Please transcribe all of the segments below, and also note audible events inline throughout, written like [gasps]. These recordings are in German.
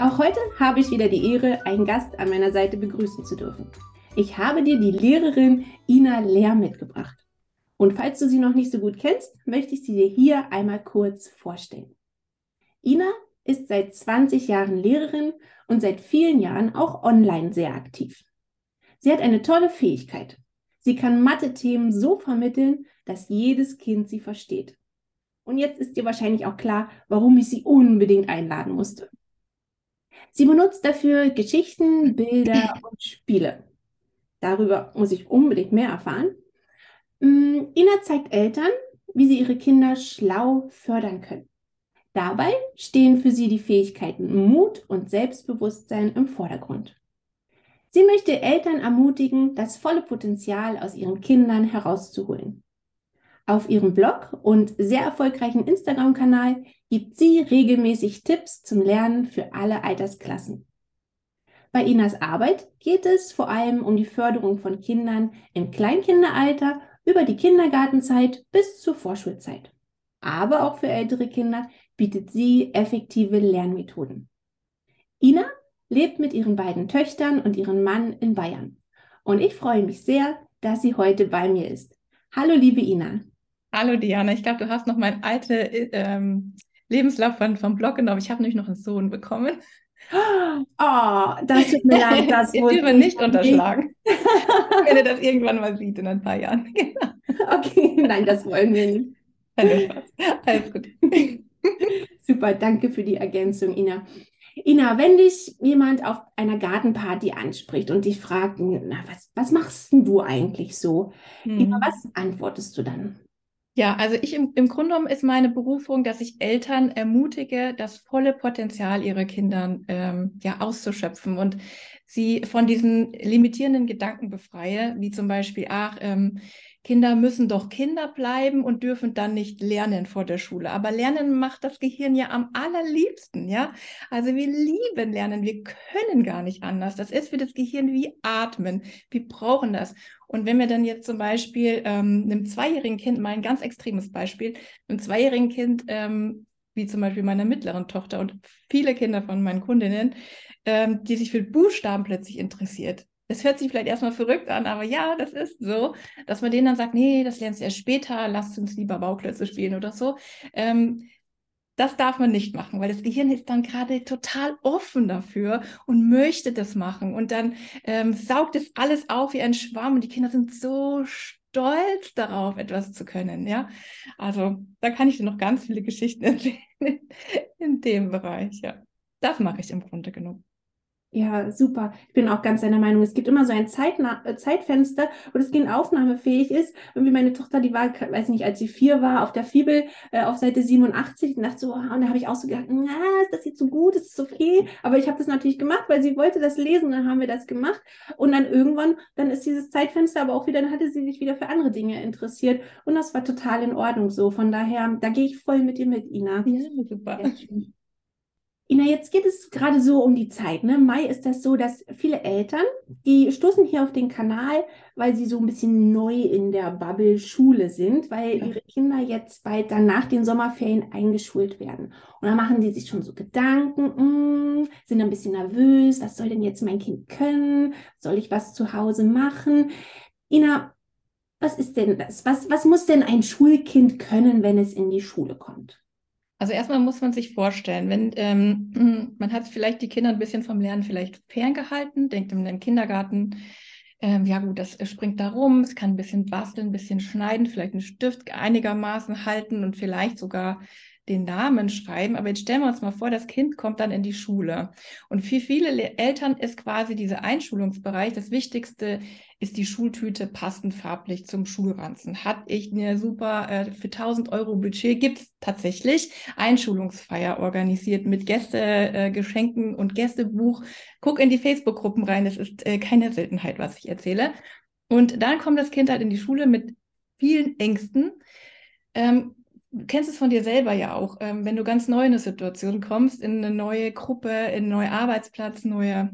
Auch heute habe ich wieder die Ehre, einen Gast an meiner Seite begrüßen zu dürfen. Ich habe dir die Lehrerin Ina Lehr mitgebracht. Und falls du sie noch nicht so gut kennst, möchte ich sie dir hier einmal kurz vorstellen. Ina ist seit 20 Jahren Lehrerin und seit vielen Jahren auch online sehr aktiv. Sie hat eine tolle Fähigkeit. Sie kann Mathe-Themen so vermitteln, dass jedes Kind sie versteht. Und jetzt ist dir wahrscheinlich auch klar, warum ich sie unbedingt einladen musste. Sie benutzt dafür Geschichten, Bilder [clears throat] und Spiele. Darüber muss ich unbedingt mehr erfahren. Mm, Ina zeigt Eltern, wie sie ihre Kinder schlau fördern können. Dabei stehen für sie die Fähigkeiten Mut und Selbstbewusstsein im Vordergrund. Sie möchte Eltern ermutigen, das volle Potenzial aus ihren Kindern herauszuholen. Auf ihrem Blog und sehr erfolgreichen Instagram-Kanal gibt sie regelmäßig Tipps zum Lernen für alle Altersklassen. Bei Inas Arbeit geht es vor allem um die Förderung von Kindern im Kleinkinderalter über die Kindergartenzeit bis zur Vorschulzeit. Aber auch für ältere Kinder bietet sie effektive Lernmethoden. Ina lebt mit ihren beiden Töchtern und ihrem Mann in Bayern. Und ich freue mich sehr, dass sie heute bei mir ist. Hallo, liebe Ina. Hallo, Diana. Ich glaube, du hast noch meinen alten ähm, Lebenslauf von, vom Blog genommen. Ich habe nämlich noch einen Sohn bekommen. [gasps] Oh, das tut mir leid. [laughs] Das ich dürfe nicht unterschlagen. [laughs] Wenn er das irgendwann mal sieht in ein paar Jahren. [laughs] okay, nein, das wollen wir nicht. Alles gut. Super, danke für die Ergänzung, Ina. Ina, wenn dich jemand auf einer Gartenparty anspricht und dich fragt, na, was, was machst denn du eigentlich so? Hm. Ina, was antwortest du dann? Ja, also ich im, im Grunde genommen ist meine Berufung, dass ich Eltern ermutige, das volle Potenzial ihrer Kinder ähm, ja auszuschöpfen und sie von diesen limitierenden Gedanken befreie, wie zum Beispiel, ach, ähm, Kinder müssen doch Kinder bleiben und dürfen dann nicht lernen vor der Schule. Aber Lernen macht das Gehirn ja am allerliebsten, ja. Also wir lieben Lernen, wir können gar nicht anders. Das ist für das Gehirn wie Atmen. Wir brauchen das. Und wenn wir dann jetzt zum Beispiel ähm, einem zweijährigen Kind, mal ein ganz extremes Beispiel, einem zweijährigen Kind, ähm, wie zum Beispiel meiner mittleren Tochter und viele Kinder von meinen Kundinnen, ähm, die sich für Buchstaben plötzlich interessiert, es hört sich vielleicht erstmal verrückt an, aber ja, das ist so, dass man denen dann sagt, nee, das lernst du erst später, lass uns lieber Bauklötze spielen oder so. Ähm, das darf man nicht machen, weil das Gehirn ist dann gerade total offen dafür und möchte das machen. Und dann ähm, saugt es alles auf wie ein Schwamm und die Kinder sind so stolz darauf, etwas zu können. Ja, also da kann ich dir noch ganz viele Geschichten [laughs] erzählen in dem Bereich. Ja, das mache ich im Grunde genommen. Ja, super. Ich bin auch ganz deiner Meinung. Es gibt immer so ein Zeitna äh, Zeitfenster, wo das Kind aufnahmefähig ist. Und wie meine Tochter, die war, weiß nicht, als sie vier war, auf der Fibel äh, auf Seite 87 und dachte so, und da habe ich auch so gedacht, na, ist das jetzt so gut, ist es okay? Aber ich habe das natürlich gemacht, weil sie wollte das lesen, dann haben wir das gemacht. Und dann irgendwann, dann ist dieses Zeitfenster aber auch wieder, dann hatte sie sich wieder für andere Dinge interessiert. Und das war total in Ordnung so. Von daher, da gehe ich voll mit dir mit, Ina. Ja, super. Ina, jetzt geht es gerade so um die Zeit. Ne? Mai ist das so, dass viele Eltern, die stoßen hier auf den Kanal, weil sie so ein bisschen neu in der Bubble Schule sind, weil ja. ihre Kinder jetzt bald dann nach den Sommerferien eingeschult werden. Und dann machen die sich schon so Gedanken, mh, hm, sind ein bisschen nervös, was soll denn jetzt mein Kind können? Soll ich was zu Hause machen? Ina, was ist denn das? Was, was muss denn ein Schulkind können, wenn es in die Schule kommt? Also erstmal muss man sich vorstellen, wenn ähm, [clears throat] man hat vielleicht die Kinder ein bisschen vom Lernen vielleicht ferngehalten, denkt in einem Kindergarten, ähm, ja gut, das springt da rum, es kann ein bisschen basteln, ein bisschen schneiden, vielleicht einen Stift einigermaßen halten und vielleicht sogar den Namen schreiben. Aber jetzt stellen wir uns mal vor, das Kind kommt dann in die Schule. Und für viele Eltern ist quasi dieser Einschulungsbereich das Wichtigste, ist die Schultüte passend farblich zum Schulranzen. Hat ich eine super, äh, für 1000 Euro Budget gibt es tatsächlich Einschulungsfeier organisiert mit Gästegeschenken äh, und Gästebuch. Guck in die Facebook-Gruppen rein, es ist äh, keine Seltenheit, was ich erzähle. Und dann kommt das Kind halt in die Schule mit vielen Ängsten. Ähm, du kennst es von dir selber ja auch, ähm, wenn du ganz neu in eine Situation kommst, in eine neue Gruppe, in einen neuen Arbeitsplatz, neue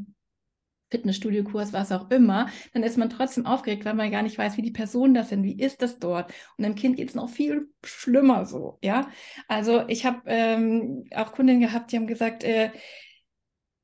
Fitnessstudio-Kurs, was auch immer, dann ist man trotzdem aufgeregt, weil man gar nicht weiß, wie die Personen das sind, wie ist das dort. Und dem Kind geht es noch viel schlimmer so, ja. Also ich habe ähm, auch Kundinnen gehabt, die haben gesagt, äh,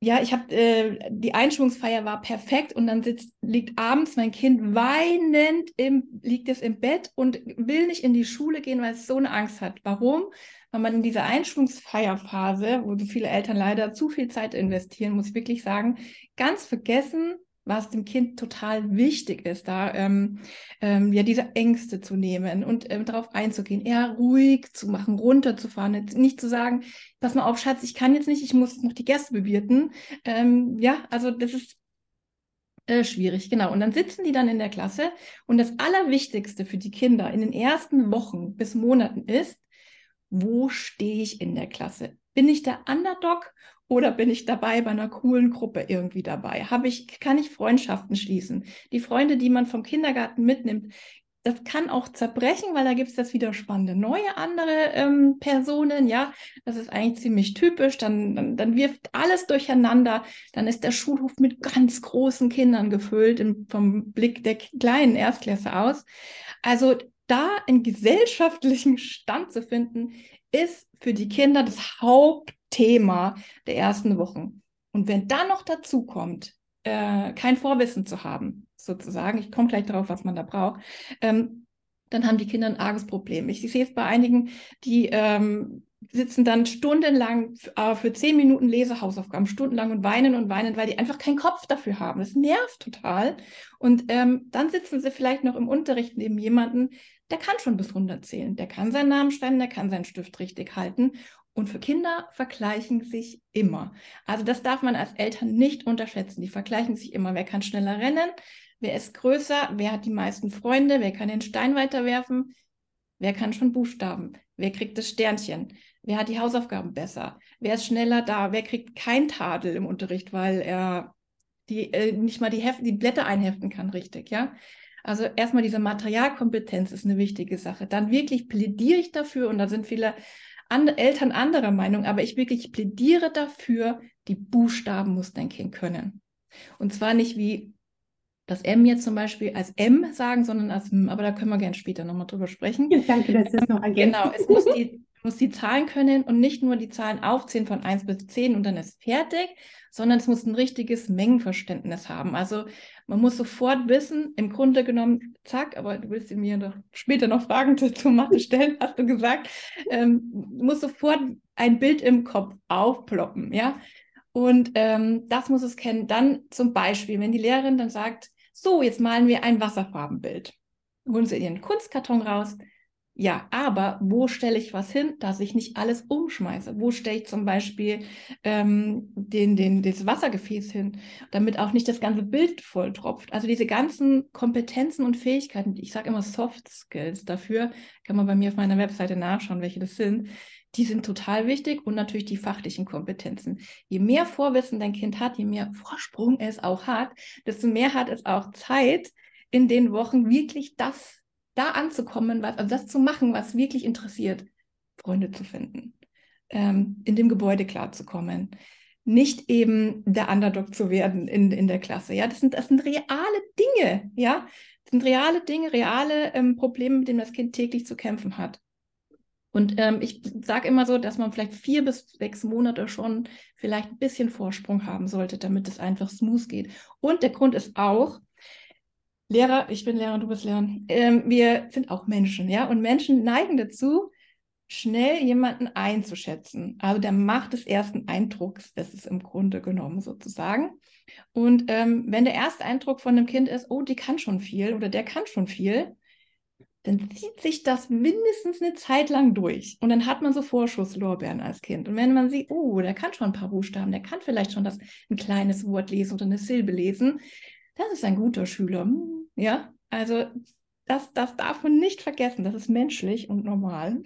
ja, ich habe äh, die Einschulungsfeier war perfekt und dann sitzt, liegt abends mein Kind weinend im, liegt es im Bett und will nicht in die Schule gehen, weil es so eine Angst hat. Warum? Weil man in dieser Einschulungsfeierphase, wo so viele Eltern leider zu viel Zeit investieren, muss ich wirklich sagen, ganz vergessen, was dem Kind total wichtig ist, da ähm, ähm, ja diese Ängste zu nehmen und ähm, darauf einzugehen, eher ruhig zu machen, runterzufahren, nicht zu sagen, pass mal auf, Schatz, ich kann jetzt nicht, ich muss noch die Gäste bewirten. Ähm, ja, also das ist äh, schwierig, genau. Und dann sitzen die dann in der Klasse und das Allerwichtigste für die Kinder in den ersten Wochen bis Monaten ist, wo stehe ich in der Klasse? Bin ich der Underdog oder bin ich dabei bei einer coolen Gruppe irgendwie dabei? Habe ich, kann ich Freundschaften schließen? Die Freunde, die man vom Kindergarten mitnimmt, das kann auch zerbrechen, weil da gibt es das wieder spannende neue andere ähm, Personen, ja, das ist eigentlich ziemlich typisch, dann, dann, dann, wirft alles durcheinander, dann ist der Schulhof mit ganz großen Kindern gefüllt, im, vom Blick der kleinen Erstklasse aus. Also da einen gesellschaftlichen Stand zu finden, ist für die Kinder das Haupt Thema der ersten Wochen. Und wenn dann noch dazu kommt, äh, kein Vorwissen zu haben, sozusagen, ich komme gleich darauf, was man da braucht, ähm, dann haben die Kinder ein arges Problem. Ich, ich sehe es bei einigen, die ähm, sitzen dann stundenlang äh, für zehn Minuten Lesehausaufgaben, stundenlang und weinen und weinen, weil die einfach keinen Kopf dafür haben. Das nervt total. Und ähm, dann sitzen sie vielleicht noch im Unterricht neben jemanden, der kann schon bis 100 zählen. Der kann seinen Namen schreiben, der kann seinen Stift richtig halten. Und für Kinder vergleichen sich immer. Also das darf man als Eltern nicht unterschätzen. Die vergleichen sich immer. Wer kann schneller rennen? Wer ist größer? Wer hat die meisten Freunde? Wer kann den Stein weiterwerfen? Wer kann schon Buchstaben? Wer kriegt das Sternchen? Wer hat die Hausaufgaben besser? Wer ist schneller da? Wer kriegt kein Tadel im Unterricht, weil er die, äh, nicht mal die, Heft die Blätter einheften kann, richtig, ja? Also erstmal diese Materialkompetenz ist eine wichtige Sache. Dann wirklich plädiere ich dafür und da sind viele and Eltern anderer Meinung, aber ich wirklich plädiere dafür, die Buchstaben muss dein Kind können. Und zwar nicht wie das M jetzt zum Beispiel als M sagen, sondern als M, aber da können wir gerne später nochmal drüber sprechen. Ja, danke, dass du das noch ergänzt. Genau, es muss die, muss die Zahlen können und nicht nur die Zahlen aufzählen von 1 bis 10 und dann ist fertig, sondern es muss ein richtiges Mengenverständnis haben. Also man muss sofort wissen, im Grunde genommen, zack, aber du willst mir doch später noch Fragen [laughs] zu, Mathe stellen, hast du gesagt, ähm, muss sofort ein Bild im Kopf aufploppen, ja. Und ähm, das muss es kennen. Dann zum Beispiel, wenn die Lehrerin dann sagt, so, jetzt malen wir ein Wasserfarbenbild. Holen sie ihren Kunstkarton raus, ja, aber wo stelle ich was hin, dass ich nicht alles umschmeiße? Wo stelle ich zum Beispiel ähm, den, den, das Wassergefäß hin, damit auch nicht das ganze Bild voll tropft? Also diese ganzen Kompetenzen und Fähigkeiten, ich sage immer Soft Skills dafür, kann man bei mir auf meiner Webseite nachschauen, welche das sind. Die sind total wichtig und natürlich die fachlichen Kompetenzen. Je mehr Vorwissen dein Kind hat, je mehr Vorsprung es auch hat, desto mehr hat es auch Zeit, in den Wochen wirklich das da anzukommen, was, also das zu machen, was wirklich interessiert, Freunde zu finden, ähm, in dem Gebäude klarzukommen, nicht eben der Underdog zu werden in, in der Klasse. Ja, das sind, das sind reale Dinge, ja, das sind reale Dinge, reale ähm, Probleme, mit denen das Kind täglich zu kämpfen hat. Und ähm, ich sage immer so, dass man vielleicht vier bis sechs Monate schon vielleicht ein bisschen Vorsprung haben sollte, damit es einfach smooth geht. Und der Grund ist auch, Lehrer, ich bin Lehrer, du bist Lehrer. Ähm, wir sind auch Menschen, ja, und Menschen neigen dazu, schnell jemanden einzuschätzen. Also der Macht des ersten Eindrucks, das ist im Grunde genommen sozusagen. Und ähm, wenn der erste Eindruck von einem Kind ist, oh, die kann schon viel oder der kann schon viel, dann zieht sich das mindestens eine Zeit lang durch. Und dann hat man so Vorschusslorbeeren als Kind. Und wenn man sieht, oh, der kann schon ein paar Buchstaben, der kann vielleicht schon das, ein kleines Wort lesen oder eine Silbe lesen, das ist ein guter Schüler. Ja, also das, das darf man nicht vergessen. Das ist menschlich und normal.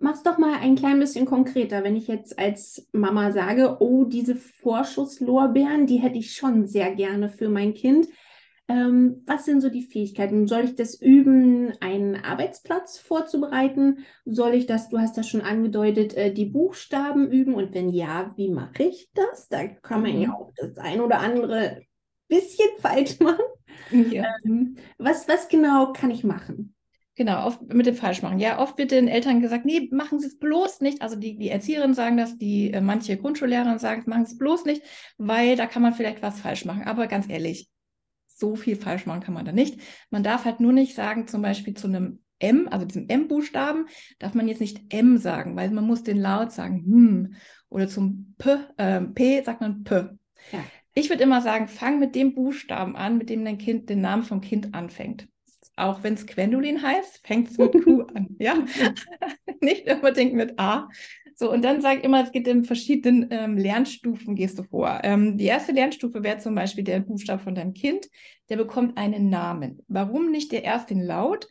Mach's doch mal ein klein bisschen konkreter, wenn ich jetzt als Mama sage, oh, diese Vorschusslorbeeren, die hätte ich schon sehr gerne für mein Kind. Ähm, was sind so die Fähigkeiten? Soll ich das üben, einen Arbeitsplatz vorzubereiten? Soll ich das, du hast das schon angedeutet, äh, die Buchstaben üben? Und wenn ja, wie mache ich das? Da kann man mhm. ja auch das ein oder andere bisschen [laughs] falsch machen. Ja. Ähm, was, was genau kann ich machen? Genau, oft mit dem Falschmachen. Ja, oft wird den Eltern gesagt, nee, machen Sie es bloß nicht. Also die, die Erzieherinnen sagen das, die äh, manche Grundschullehrer sagen, machen Sie es bloß nicht, weil da kann man vielleicht was falsch machen. Aber ganz ehrlich, so viel falsch machen kann man da nicht. Man darf halt nur nicht sagen, zum Beispiel zu einem M, also diesem M-Buchstaben, darf man jetzt nicht M sagen, weil man muss den Laut sagen, hm. Oder zum P, äh, P sagt man P. Ja. Ich würde immer sagen, fang mit dem Buchstaben an, mit dem dein Kind den Namen vom Kind anfängt. Auch wenn es Gwendolin heißt, fängt es mit Q [laughs] an. Ja, [laughs] nicht unbedingt mit A. So, und dann sage ich immer, es geht in verschiedenen ähm, Lernstufen, gehst du vor. Ähm, die erste Lernstufe wäre zum Beispiel der Buchstabe von deinem Kind, der bekommt einen Namen. Warum nicht der erste Laut?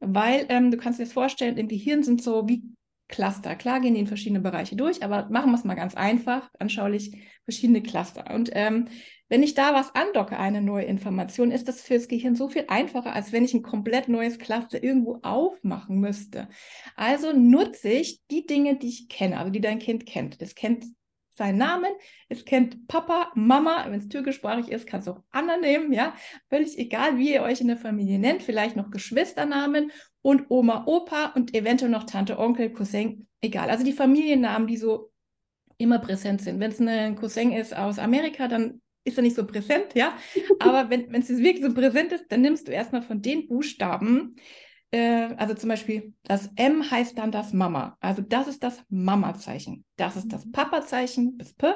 Weil ähm, du kannst dir das vorstellen, im Gehirn sind so wie Cluster. Klar gehen die in verschiedene Bereiche durch, aber machen wir es mal ganz einfach, anschaulich, verschiedene Cluster. Und ähm, wenn ich da was andocke, eine neue Information, ist das fürs Gehirn so viel einfacher, als wenn ich ein komplett neues Cluster irgendwo aufmachen müsste. Also nutze ich die Dinge, die ich kenne, also die dein Kind kennt. Das kennt seinen Namen, es kennt Papa, Mama, wenn es türkischsprachig ist, kann es auch Anna nehmen, ja, völlig egal, wie ihr euch in der Familie nennt, vielleicht noch Geschwisternamen und Oma, Opa und eventuell noch Tante, Onkel, Cousin, egal. Also die Familiennamen, die so immer präsent sind. Wenn es ein Cousin ist aus Amerika, dann ist er nicht so präsent, ja. Aber wenn es wirklich so präsent ist, dann nimmst du erstmal von den Buchstaben, äh, also zum Beispiel das M heißt dann das Mama. Also das ist das Mama-Zeichen. Das ist das mhm. Papa-Zeichen bis P.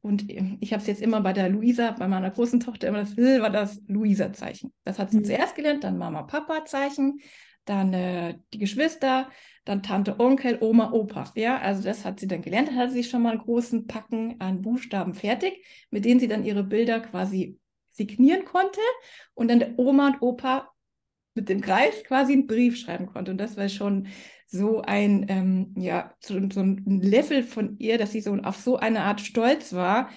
Und ich habe es jetzt immer bei der Luisa, bei meiner großen Tochter immer das L war das Luisa-Zeichen. Das hat sie mhm. zuerst gelernt, dann Mama-Papa-Zeichen, dann äh, die Geschwister, dann Tante, Onkel, Oma, Opa. Ja, also das hat sie dann gelernt. Dann hatte sie schon mal einen großen Packen an Buchstaben fertig, mit denen sie dann ihre Bilder quasi signieren konnte und dann der Oma und Opa mit dem Kreis quasi einen Brief schreiben konnte. Und das war schon so ein, ähm, ja, so, so, ein Level von ihr, dass sie so auf so eine Art Stolz war,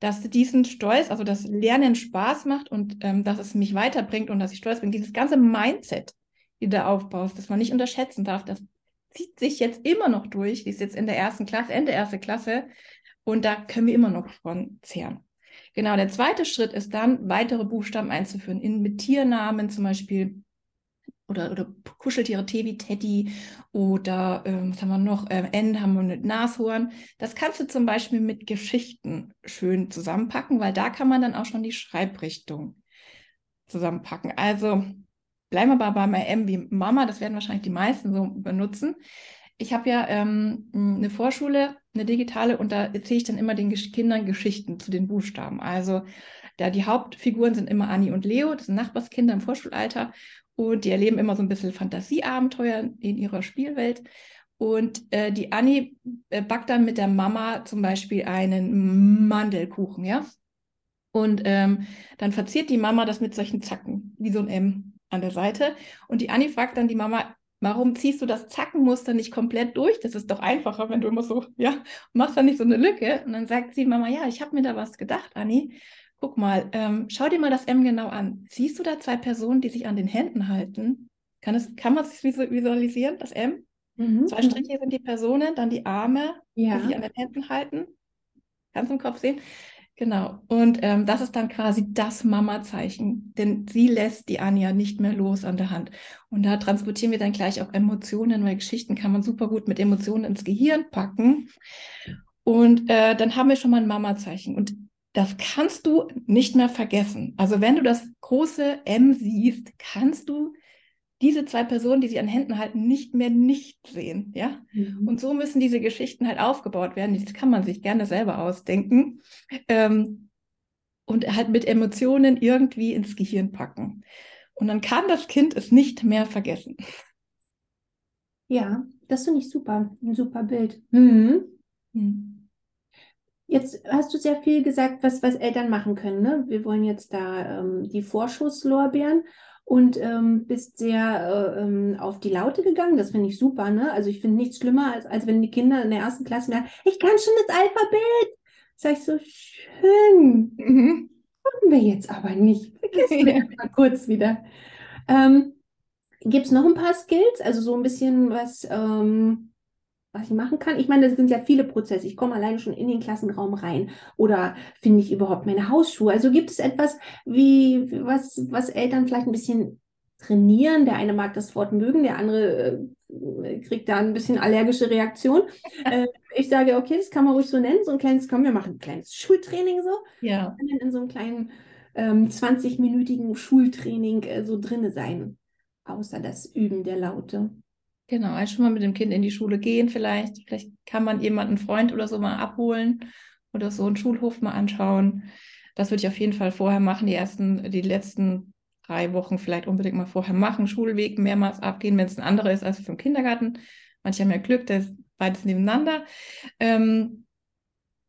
dass diesen Stolz, also das Lernen Spaß macht und ähm, dass es mich weiterbringt und dass ich stolz bin, dieses ganze Mindset, die du da aufbaust, das man nicht unterschätzen darf, das zieht sich jetzt immer noch durch, die ist jetzt in der ersten Klasse, Ende erste Klasse und da können wir immer noch von zehren. Genau, der zweite Schritt ist dann, weitere Buchstaben einzuführen, in, mit Tiernamen zum Beispiel oder, oder Kuscheltiere, Tee wie Teddy oder ähm, was haben wir noch, ähm, N haben wir mit Nashorn. Das kannst du zum Beispiel mit Geschichten schön zusammenpacken, weil da kann man dann auch schon die Schreibrichtung zusammenpacken. Also bleiben wir aber bei M wie Mama, das werden wahrscheinlich die meisten so benutzen. Ich habe ja ähm, eine Vorschule, eine digitale, und da erzähle ich dann immer den Gesch Kindern Geschichten zu den Buchstaben. Also da die Hauptfiguren sind immer Anni und Leo, das sind Nachbarskinder im Vorschulalter. Und die erleben immer so ein bisschen Fantasieabenteuer in ihrer Spielwelt. Und äh, die Anni äh, backt dann mit der Mama zum Beispiel einen Mandelkuchen, ja. Und ähm, dann verziert die Mama das mit solchen Zacken, wie so ein M an der Seite. Und die Anni fragt dann die Mama, warum ziehst du das Zackenmuster nicht komplett durch? Das ist doch einfacher, wenn du immer so, ja, machst da nicht so eine Lücke. Und dann sagt sie, Mama, ja, ich habe mir da was gedacht, Anni. Guck mal, ähm, schau dir mal das M genau an. Siehst du da zwei Personen, die sich an den Händen halten? Kann, es, kann man es visualisieren, das M? Mhm. Zwei Striche sind die Personen, dann die Arme, ja. die sich an den Händen halten. Kannst du im Kopf sehen? Genau. Und ähm, das ist dann quasi das Mama-Zeichen, denn sie lässt die Anja nicht mehr los an der Hand. Und da transportieren wir dann gleich auch Emotionen, weil Geschichten kann man super gut mit Emotionen ins Gehirn packen. Und äh, dann haben wir schon mal ein Mama-Zeichen. Und das kannst du nicht mehr vergessen. Also wenn du das große M siehst, kannst du diese zwei Personen, die sie an Händen halten, nicht mehr nicht sehen, ja. Mhm. Und so müssen diese Geschichten halt aufgebaut werden. Das kann man sich gerne selber ausdenken ähm, und halt mit Emotionen irgendwie ins Gehirn packen. Und dann kann das Kind es nicht mehr vergessen. Ja, das finde ich super. Ein super Bild. Mhm. Mhm. Jetzt hast du sehr viel gesagt, was, was Eltern machen können. Ne? Wir wollen jetzt da ähm, die Vorschusslorbeeren und ähm, bist sehr äh, ähm, auf die Laute gegangen. Das finde ich super. Ne? Also ich finde nichts schlimmer, als, als wenn die Kinder in der ersten Klasse merken, ich kann schon das Alphabet. Sag ich so, schön. Mhm. Machen wir jetzt aber nicht. Vergessen wir [laughs] mal kurz wieder. Ähm, Gibt es noch ein paar Skills? Also so ein bisschen was, ähm, was ich machen kann? Ich meine, das sind ja viele Prozesse. Ich komme alleine schon in den Klassenraum rein. Oder finde ich überhaupt meine Hausschuhe? Also gibt es etwas, wie, was, was Eltern vielleicht ein bisschen trainieren? Der eine mag das Wort mögen, der andere äh, kriegt da ein bisschen allergische Reaktion. [laughs] äh, ich sage, okay, das kann man ruhig so nennen. So ein kleines, komm, wir machen ein kleines Schultraining so. Ja. In so einem kleinen ähm, 20-minütigen Schultraining äh, so drinne sein außer das Üben der Laute. Genau, also schon mal mit dem Kind in die Schule gehen vielleicht. Vielleicht kann man jemanden, einen Freund oder so mal abholen oder so einen Schulhof mal anschauen. Das würde ich auf jeden Fall vorher machen, die ersten, die letzten drei Wochen vielleicht unbedingt mal vorher machen, Schulweg mehrmals abgehen, wenn es ein anderer ist als vom Kindergarten. Manche haben ja Glück, da ist beides nebeneinander. Ähm,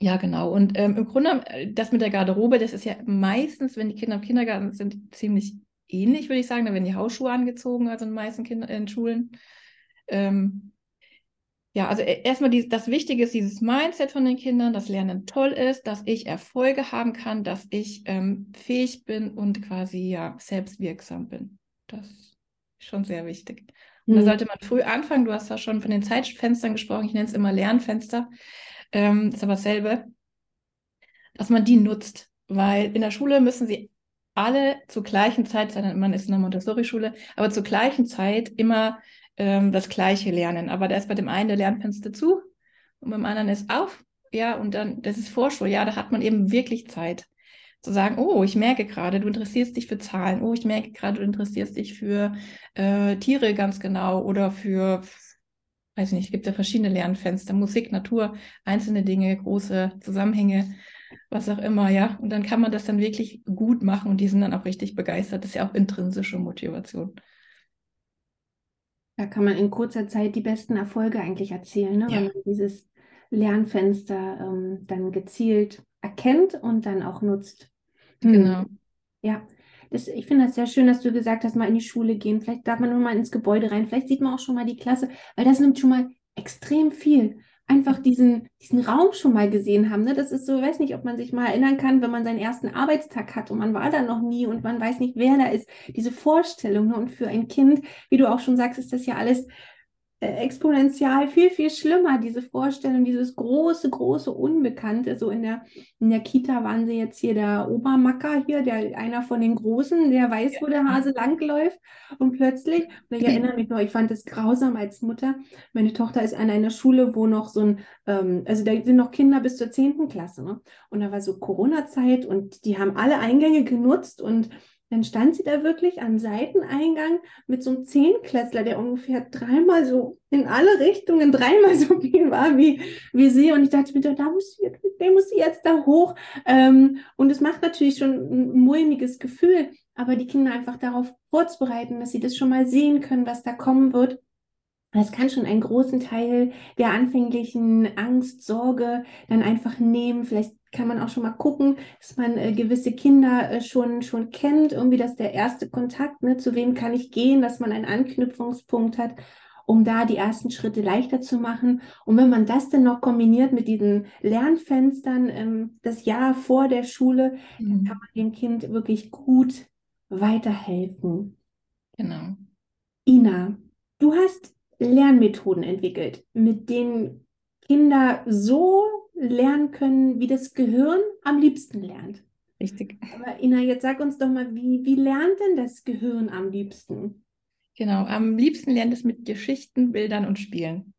ja, genau. Und ähm, im Grunde, äh, das mit der Garderobe, das ist ja meistens, wenn die Kinder im Kindergarten sind, ziemlich ähnlich, würde ich sagen. Da werden die Hausschuhe angezogen, also in den meisten Kinder, in Schulen. Ähm, ja, also e, erstmal die, das Wichtige ist dieses Mindset von den Kindern, dass Lernen toll ist, dass ich Erfolge haben kann, dass ich ähm, fähig bin und quasi ja selbstwirksam bin. Das ist schon sehr wichtig. Und mhm. da sollte man früh anfangen. Du hast ja schon von den Zeitfenstern gesprochen. Ich nenne es immer Lernfenster. Ähm, ist aber dasselbe. Dass man die nutzt. Weil in der Schule müssen sie alle zur gleichen Zeit, man ist in einer Montessori-Schule, aber zur gleichen Zeit immer ähm, das Gleiche lernen. Aber da ist bei dem einen der Lernfenster zu und beim anderen ist auf. Ja, und dann, das ist Vorschul, ja, da hat man eben wirklich Zeit zu sagen, oh, ich merke gerade, du interessierst dich für Zahlen, oh, ich merke gerade, du interessierst dich für äh, Tiere ganz genau oder für, weiß nicht, es gibt ja verschiedene Lernfenster, Musik, Natur, einzelne Dinge, große Zusammenhänge was auch immer, ja. Und dann kann man das dann wirklich gut machen und die sind dann auch richtig begeistert. Das ist ja auch intrinsische Motivation. Da kann man in kurzer Zeit die besten Erfolge eigentlich erzielen, ne? Ja. wenn man dieses Lernfenster ähm, dann gezielt erkennt und dann auch nutzt. Hm. Genau. Ja, das, ich finde das sehr schön, dass du gesagt hast, mal in die Schule gehen. Vielleicht darf man nur mal ins Gebäude rein. Vielleicht sieht man auch schon mal die Klasse, weil das nimmt schon mal extrem viel einfach diesen, diesen Raum schon mal gesehen haben. Ne? Das ist so, weiß nicht, ob man sich mal erinnern kann, wenn man seinen ersten Arbeitstag hat und man war da noch nie und man weiß nicht, wer da ist. Diese Vorstellung. Ne? Und für ein Kind, wie du auch schon sagst, ist das ja alles exponentiell viel, viel schlimmer, diese Vorstellung, dieses große, große Unbekannte. So in der, in der Kita waren sie jetzt hier der Obermacker hier, der einer von den Großen, der weiß, ja. wo der Hase langläuft. Und plötzlich, und ich erinnere mich noch, ich fand es grausam als Mutter. Meine Tochter ist an einer Schule, wo noch so ein, ähm, also da sind noch Kinder bis zur 10. Klasse. Ne? Und da war so Corona-Zeit und die haben alle Eingänge genutzt und dann stand sie da wirklich am Seiteneingang mit so einem Zehnklässler, der ungefähr dreimal so in alle Richtungen, dreimal so [laughs] viel war wie, wie sie. Und ich dachte mir, da muss sie, der muss sie jetzt da hoch. Ähm, und es macht natürlich schon ein mulmiges Gefühl, aber die Kinder einfach darauf vorzubereiten, dass sie das schon mal sehen können, was da kommen wird. Das kann schon einen großen Teil der anfänglichen Angst, Sorge dann einfach nehmen. Vielleicht kann man auch schon mal gucken, dass man äh, gewisse Kinder äh, schon, schon kennt. Irgendwie, dass der erste Kontakt, ne, zu wem kann ich gehen, dass man einen Anknüpfungspunkt hat, um da die ersten Schritte leichter zu machen. Und wenn man das dann noch kombiniert mit diesen Lernfenstern, ähm, das Jahr vor der Schule, mhm. dann kann man dem Kind wirklich gut weiterhelfen. Genau. Ina, du hast Lernmethoden entwickelt, mit denen Kinder so lernen können, wie das Gehirn am liebsten lernt. Richtig. Aber Ina, jetzt sag uns doch mal, wie, wie lernt denn das Gehirn am liebsten? Genau, am liebsten lernt es mit Geschichten, Bildern und Spielen.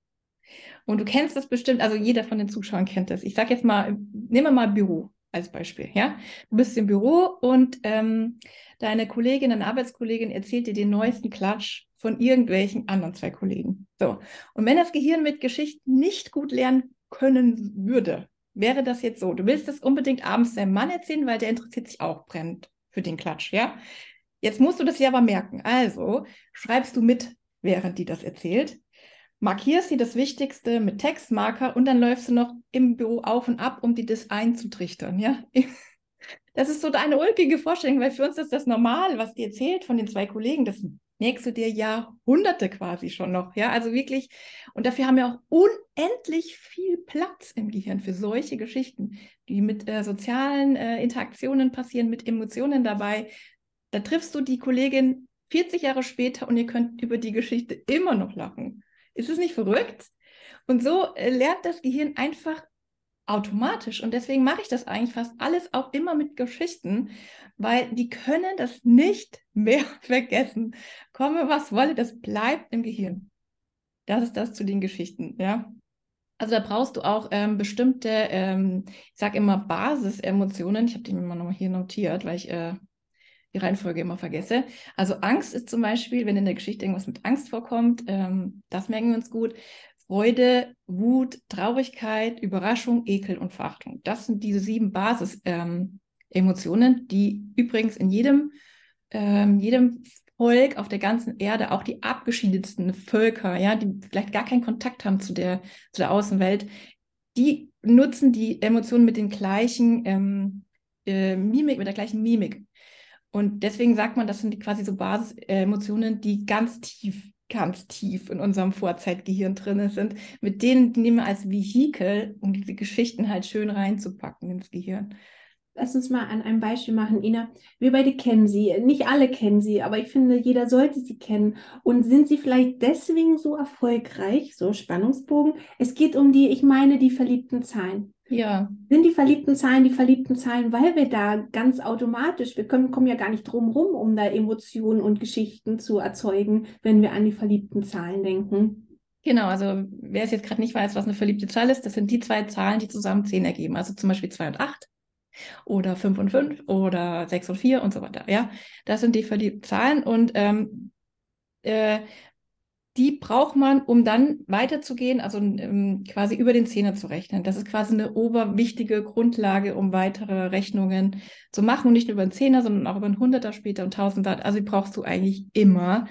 Und du kennst das bestimmt, also jeder von den Zuschauern kennt das. Ich sage jetzt mal, nehmen wir mal Büro als Beispiel. Ja? Du bist im Büro und ähm, deine Kollegin, deine Arbeitskollegin erzählt dir den neuesten Klatsch von irgendwelchen anderen zwei Kollegen. So. Und wenn das Gehirn mit Geschichten nicht gut lernen können würde, wäre das jetzt so. Du willst das unbedingt abends deinem Mann erzählen, weil der interessiert sich auch brennend für den Klatsch, ja? Jetzt musst du das ja aber merken. Also schreibst du mit, während die das erzählt, markierst sie das Wichtigste mit Textmarker und dann läufst du noch im Büro auf und ab, um dir das einzutrichtern. Ja? [laughs] Das ist so deine ulkige Vorstellung, weil für uns ist das normal, was dir erzählt von den zwei Kollegen. Das du dir Jahrhunderte quasi schon noch. Ja, also wirklich. Und dafür haben wir auch unendlich viel Platz im Gehirn für solche Geschichten, die mit äh, sozialen äh, Interaktionen passieren, mit Emotionen dabei. Da triffst du die Kollegin 40 Jahre später und ihr könnt über die Geschichte immer noch lachen. Ist es nicht verrückt? Und so äh, lernt das Gehirn einfach automatisch. Und deswegen mache ich das eigentlich fast alles auch immer mit Geschichten, weil die können das nicht [laughs] mehr vergessen. Komme, was wolle, das bleibt im Gehirn. Das ist das zu den Geschichten, ja. Also da brauchst du auch ähm, bestimmte, ähm, ich sage immer Basisemotionen. Ich habe die mir mal hier notiert, weil ich äh, die Reihenfolge immer vergesse. Also Angst ist zum Beispiel, wenn in der Geschichte irgendwas mit Angst vorkommt, ähm, das merken wir uns gut. Freude, Wut, Traurigkeit, Überraschung, Ekel und Verachtung. Das sind diese sieben Basis-Emotionen, ähm, die übrigens in jedem, ähm, jedem Volk auf der ganzen Erde, auch die abgeschiedetsten Völker, ja, die vielleicht gar keinen Kontakt haben zu der, zu der Außenwelt, die nutzen die Emotionen mit den gleichen ähm, äh, Mimik, mit der gleichen Mimik. Und deswegen sagt man, das sind quasi so Basis-Emotionen, die ganz tief, ganz tief in unserem Vorzeitgehirn drin sind, mit denen nehmen wir als Vehikel, um diese Geschichten halt schön reinzupacken ins Gehirn. Lass uns mal an einem Beispiel machen, Ina. Wir beide kennen sie. Nicht alle kennen sie, aber ich finde, jeder sollte sie kennen. Und sind sie vielleicht deswegen so erfolgreich? So Spannungsbogen. Es geht um die, ich meine, die verliebten Zahlen. Ja. Sind die verliebten Zahlen die verliebten Zahlen, weil wir da ganz automatisch, wir können, kommen ja gar nicht drum rum, um da Emotionen und Geschichten zu erzeugen, wenn wir an die verliebten Zahlen denken. Genau, also wer es jetzt gerade nicht weiß, was eine verliebte Zahl ist, das sind die zwei Zahlen, die zusammen 10 ergeben. Also zum Beispiel 2 und 8 oder 5 und 5 oder 6 und 4 und so weiter. Ja, das sind die verliebten Zahlen und ähm, äh, die braucht man, um dann weiterzugehen, also ähm, quasi über den Zehner zu rechnen. Das ist quasi eine oberwichtige Grundlage, um weitere Rechnungen zu machen. Und nicht nur über den Zehner, sondern auch über den Hunderter später und Tausender. Also die brauchst du eigentlich immer.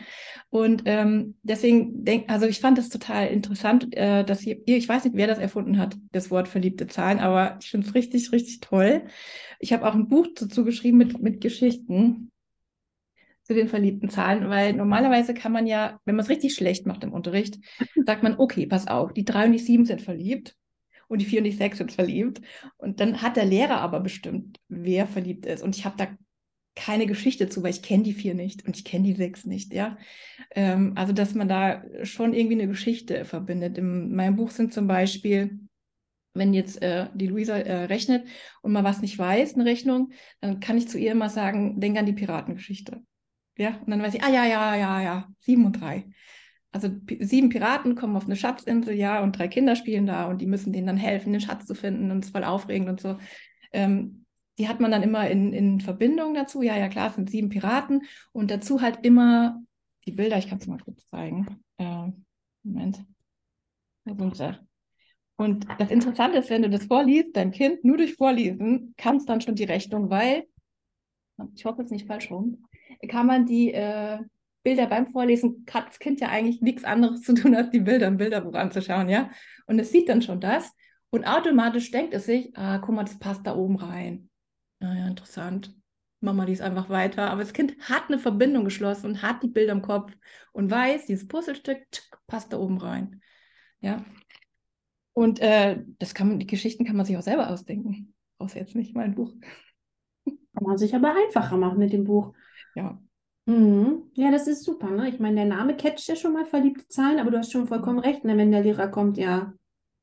Und ähm, deswegen denk, also ich fand das total interessant, äh, dass hier, ich weiß nicht, wer das erfunden hat, das Wort verliebte Zahlen, aber ich finde es richtig, richtig toll. Ich habe auch ein Buch dazu geschrieben mit, mit Geschichten zu den verliebten Zahlen, weil normalerweise kann man ja, wenn man es richtig schlecht macht im Unterricht, sagt man, okay, pass auf, die drei und die sieben sind verliebt und die vier und die sechs sind verliebt. Und dann hat der Lehrer aber bestimmt, wer verliebt ist. Und ich habe da keine Geschichte zu, weil ich kenne die vier nicht und ich kenne die sechs nicht, ja. Ähm, also, dass man da schon irgendwie eine Geschichte verbindet. In meinem Buch sind zum Beispiel, wenn jetzt äh, die Luisa äh, rechnet und mal was nicht weiß, eine Rechnung, dann kann ich zu ihr immer sagen, denk an die Piratengeschichte. Ja, und dann weiß ich, ah ja, ja, ja, ja, sieben und drei. Also sieben Piraten kommen auf eine Schatzinsel, ja, und drei Kinder spielen da und die müssen denen dann helfen, den Schatz zu finden und es ist voll aufregend und so. Ähm, die hat man dann immer in, in Verbindung dazu. Ja, ja, klar, es sind sieben Piraten und dazu halt immer die Bilder, ich kann es mal kurz zeigen. Äh, Moment. Und das Interessante ist, wenn du das vorliest, dein Kind nur durch Vorlesen kannst dann schon die Rechnung, weil, ich hoffe, ist nicht falsch rum, kann man die äh, Bilder beim Vorlesen, hat das Kind ja eigentlich nichts anderes zu tun, als die Bilder im Bilderbuch anzuschauen, ja. Und es sieht dann schon das und automatisch denkt es sich, ah, guck mal, das passt da oben rein. Naja, interessant. Mama liest einfach weiter. Aber das Kind hat eine Verbindung geschlossen und hat die Bilder im Kopf und weiß, dieses Puzzlestück tsk, passt da oben rein. Ja. Und äh, das kann man, die Geschichten kann man sich auch selber ausdenken. Außer jetzt nicht mein Buch. Kann man sich aber einfacher machen mit dem Buch. Ja. Mhm. Ja, das ist super, ne? Ich meine, der Name catcht ja schon mal verliebte Zahlen, aber du hast schon vollkommen recht, ne? Wenn der Lehrer kommt, ja,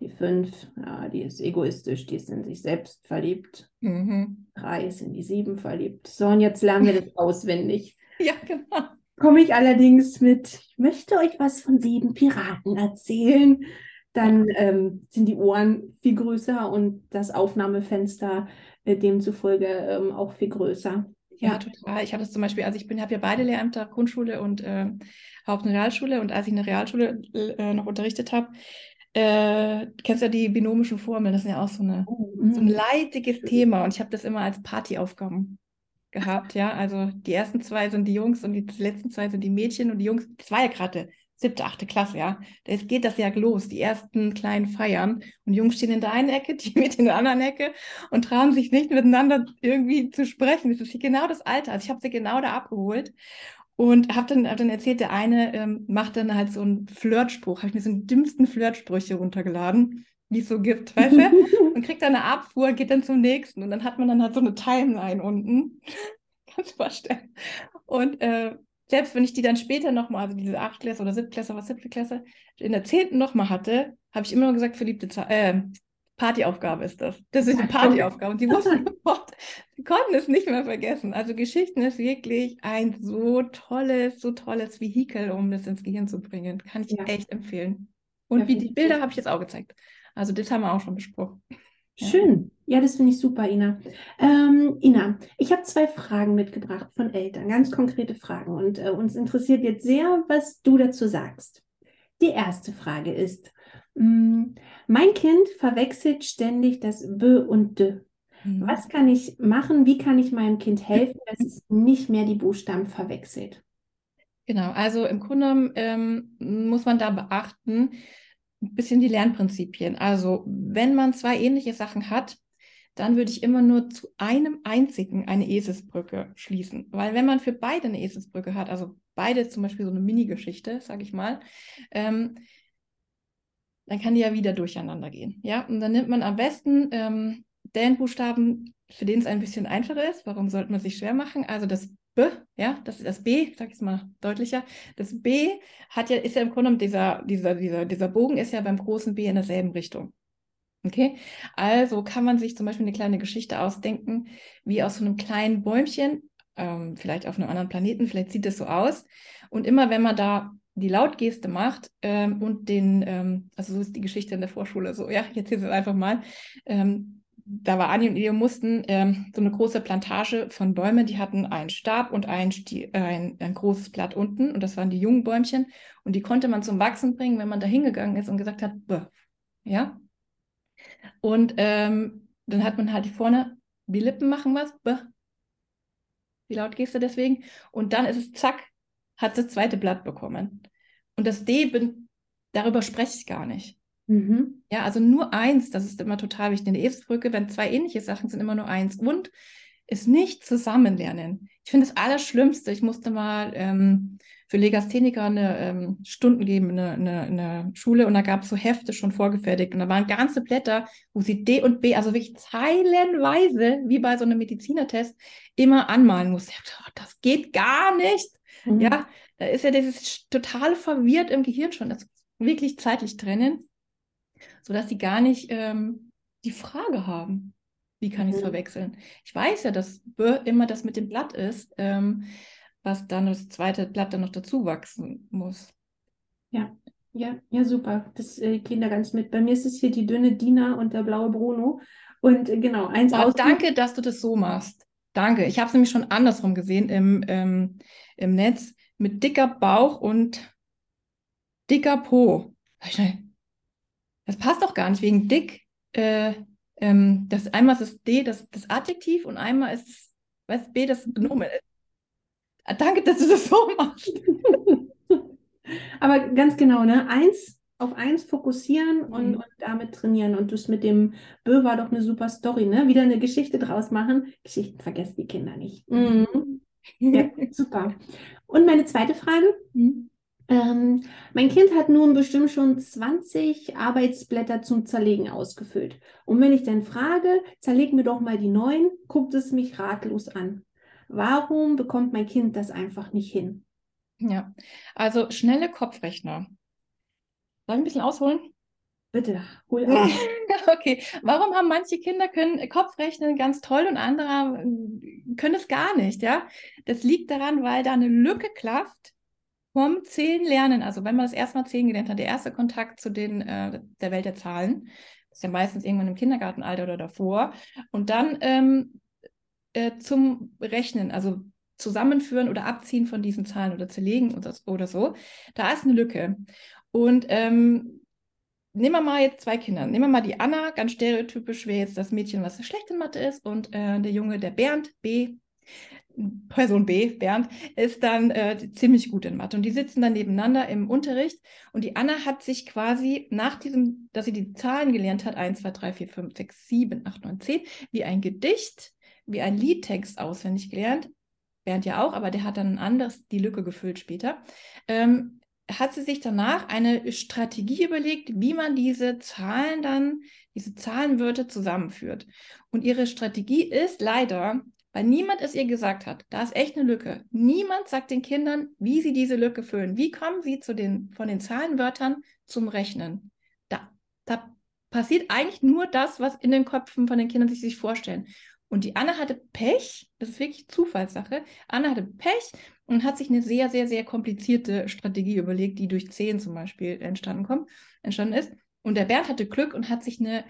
die fünf, ja, die ist egoistisch, die ist in sich selbst verliebt. Mhm. Drei ist in die sieben verliebt. So, und jetzt lernen wir das [laughs] auswendig. Ja, genau. Komme ich allerdings mit, ich möchte euch was von sieben Piraten erzählen. Dann ähm, sind die Ohren viel größer und das Aufnahmefenster äh, demzufolge ähm, auch viel größer. Ja, total. Ich hatte es zum Beispiel, also ich bin, habe ja beide Lehrämter, Grundschule und äh, Haupt- und Realschule. Und als ich in der Realschule äh, noch unterrichtet habe, äh, kennst ja die binomischen Formeln, das ist ja auch so, eine, oh, so ein mm. leidiges Thema. Und ich habe das immer als Partyaufgaben gehabt, ja. Also die ersten zwei sind die Jungs und die letzten zwei sind die Mädchen und die Jungs, das war ja gerade siebte, achte Klasse, ja. Jetzt geht das ja los, die ersten kleinen Feiern. Und Jungs stehen in der einen Ecke, [laughs] die mit in der anderen Ecke und trauen sich nicht miteinander irgendwie zu sprechen. Das ist genau das Alter. Also ich habe sie genau da abgeholt. Und habe dann, hab dann erzählt, der eine ähm, macht dann halt so einen Flirtspruch, habe ich mir so die dümmsten Flirtsprüche runtergeladen, die es so gibt, weißt du? [laughs] Und kriegt dann eine Abfuhr, geht dann zum nächsten und dann hat man dann halt so eine Timeline unten. [laughs] Kannst du vorstellen. Und äh, selbst wenn ich die dann später nochmal, also diese Achtklässe oder Siebtklässe, was siebte Klasse, in der zehnten nochmal hatte, habe ich immer noch gesagt, verliebte Zeit, äh, Partyaufgabe ist das. Das ist eine Partyaufgabe. Und sie wussten [laughs] sofort, sie konnten es nicht mehr vergessen. Also Geschichten ist wirklich ein so tolles, so tolles Vehikel, um das ins Gehirn zu bringen. Kann ich ja. echt empfehlen. Und ja, wie die Bilder habe ich jetzt auch gezeigt. Also das haben wir auch schon besprochen. Schön. Ja, das finde ich super, Ina. Ähm, Ina, ich habe zwei Fragen mitgebracht von Eltern, ganz konkrete Fragen. Und äh, uns interessiert jetzt sehr, was du dazu sagst. Die erste Frage ist, mh, mm, mein Kind verwechselt ständig das B und D. Mhm. Was kann ich machen? Wie kann ich meinem Kind helfen, dass es nicht mehr die Buchstaben verwechselt? Genau, also im Grunde ähm, muss man da beachten, ein bisschen die Lernprinzipien. Also wenn man zwei ähnliche Sachen hat, dann würde ich immer nur zu einem einzigen eine Eselsbrücke schließen. Weil wenn man für beide eine Eselsbrücke hat, also beide zum Beispiel so eine Mini-Geschichte, sage ich mal, ähm, dann kann die ja wieder durcheinander gehen. Ja, und dann nimmt man am besten ähm, den Buchstaben, für den es ein bisschen einfacher ist. Warum sollte man sich schwer machen? Also das B, ja, das ist das B, sag ich es mal deutlicher. Das B hat ja, ist ja im Grunde dieser, dieser, dieser, dieser Bogen ist ja beim großen B in derselben Richtung. Okay, also kann man sich zum Beispiel eine kleine Geschichte ausdenken, wie aus so einem kleinen Bäumchen, ähm, vielleicht auf einem anderen Planeten, vielleicht sieht es so aus. Und immer wenn man da die Lautgeste macht ähm, und den, ähm, also so ist die Geschichte in der Vorschule so, ja, jetzt hier es einfach mal, ähm, da war Anni und ihr mussten ähm, so eine große Plantage von Bäumen, die hatten einen Stab und ein, ein, ein, großes Blatt unten und das waren die jungen Bäumchen und die konnte man zum Wachsen bringen, wenn man da hingegangen ist und gesagt hat, Bäh. ja. Und ähm, dann hat man halt vorne, die Lippen machen was, Bäh. die Lautgeste deswegen und dann ist es zack, hat das zweite Blatt bekommen. Und das D, bin, darüber spreche ich gar nicht. Mhm. Ja, also nur eins, das ist immer total wichtig. In der Eselsbrücke, wenn zwei ähnliche Sachen sind, immer nur eins. Und ist nicht zusammenlernen. Ich finde das Allerschlimmste. Ich musste mal ähm, für Legastheniker eine ähm, Stunden geben in eine, eine, Schule und da gab es so Hefte schon vorgefertigt und da waren ganze Blätter, wo sie D und B, also wirklich zeilenweise, wie bei so einem Medizinertest, immer anmalen musste. Oh, das geht gar nicht. Mhm. Ja, da ist ja dieses total verwirrt im Gehirn schon. Das wirklich zeitlich trennen sodass sie gar nicht ähm, die Frage haben, wie kann ich es mhm. verwechseln. Ich weiß ja, dass immer das mit dem Blatt ist, ähm, was dann das zweite Blatt dann noch dazu wachsen muss. Ja, ja, ja, super. Das äh, Kinder ganz mit. Bei mir ist es hier die dünne Dina und der blaue Bruno. Und äh, genau, eins aus. Danke, dass du das so machst. Danke. Ich habe es nämlich schon andersrum gesehen im, ähm, im Netz mit dicker Bauch und dicker Po. Das passt doch gar nicht wegen dick. Äh, ähm, das einmal ist das D, das, das Adjektiv und einmal ist das, was B das Nomen. Ah, danke, dass du das so machst. Aber ganz genau, ne? Eins auf eins fokussieren mhm. und, und, damit trainieren. Und das mit dem Bö war doch eine super Story, ne? Wieder eine Geschichte draus machen. Geschichten vergessen die Kinder nicht. Mhm. Ja, super. Und meine zweite Frage. Mhm. Ähm, mein Kind hat nun bestimmt schon 20 Arbeitsblätter zum Zerlegen ausgefüllt. Und wenn ich dann frage, zerleg mir doch mal die neuen, guckt es mich ratlos an. Warum bekommt mein Kind das einfach nicht hin? Ja, also schnelle Kopfrechner. Soll ich ein bisschen ausholen? Bitte, hol [laughs] aus. okay, warum haben manche Kinder können Kopfrechnen ganz toll und andere äh, können es gar nicht, ja? Das liegt daran, weil da eine Lücke klafft vom Zählen lernen, also wenn man das erste Mal Zählen gelernt hat, der erste Kontakt zu den, äh, der Welt der Zahlen, das ist ja meistens irgendwann im Kindergartenalter oder davor, und dann ähm, äh, zum Rechnen, also Zusammenführen oder Abziehen von diesen Zahlen oder Zerlegen oder, oder so, da ist eine Lücke. Und ähm, nehmen wir mal jetzt zwei Kinder. Nehmen wir mal die Anna, ganz stereotypisch wäre jetzt das Mädchen, was schlecht in Mathe ist, und äh, der Junge, der Bernd, B, Person B, Bernd, ist dann äh, ziemlich gut in Mathe. Und die sitzen dann nebeneinander im Unterricht. Und die Anna hat sich quasi nach diesem, dass sie die Zahlen gelernt hat, 1, 2, 3, 4, 5, 6, 7, 8, 9, 10, wie ein Gedicht, wie ein Liedtext auswendig gelernt. Bernd ja auch, aber der hat dann ein anderes die Lücke gefüllt später. Ähm, hat sie sich danach eine Strategie überlegt, wie man diese Zahlen dann, diese Zahlenwörter zusammenführt. Und ihre Strategie ist leider, weil niemand es ihr gesagt hat. Da ist echt eine Lücke. Niemand sagt den Kindern, wie sie diese Lücke füllen. Wie kommen sie zu den, von den Zahlenwörtern zum Rechnen? Da, da passiert eigentlich nur das, was in den Köpfen von den Kindern sich, sich vorstellen. Und die Anna hatte Pech, das ist wirklich Zufallssache. Anna hatte Pech und hat sich eine sehr, sehr, sehr komplizierte Strategie überlegt, die durch 10 zum Beispiel entstanden, kommt, entstanden ist. Und der Bernd hatte Glück und hat sich eine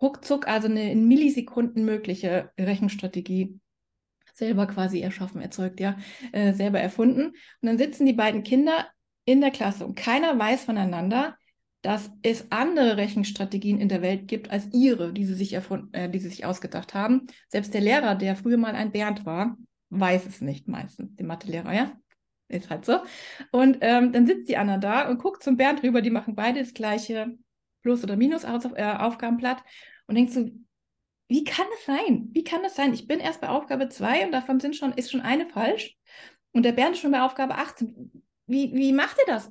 ruckzuck, also eine in Millisekunden mögliche Rechenstrategie selber quasi erschaffen, erzeugt, ja, äh, selber erfunden. Und dann sitzen die beiden Kinder in der Klasse und keiner weiß voneinander, dass es andere Rechenstrategien in der Welt gibt als ihre, die sie sich erfunden, äh, die sie sich ausgedacht haben. Selbst der Lehrer, der früher mal ein Bernd war, weiß es nicht meistens, der Mathelehrer, ja. Ist halt so. Und ähm, dann sitzt die Anna da und guckt zum Bernd rüber, die machen beide das gleiche Plus- oder Minus-Aufgabenblatt äh, und denkst du, wie kann es sein? Wie kann es sein? Ich bin erst bei Aufgabe 2 und davon sind schon, ist schon eine falsch. Und der Bernd ist schon bei Aufgabe 18. Wie, wie macht er das?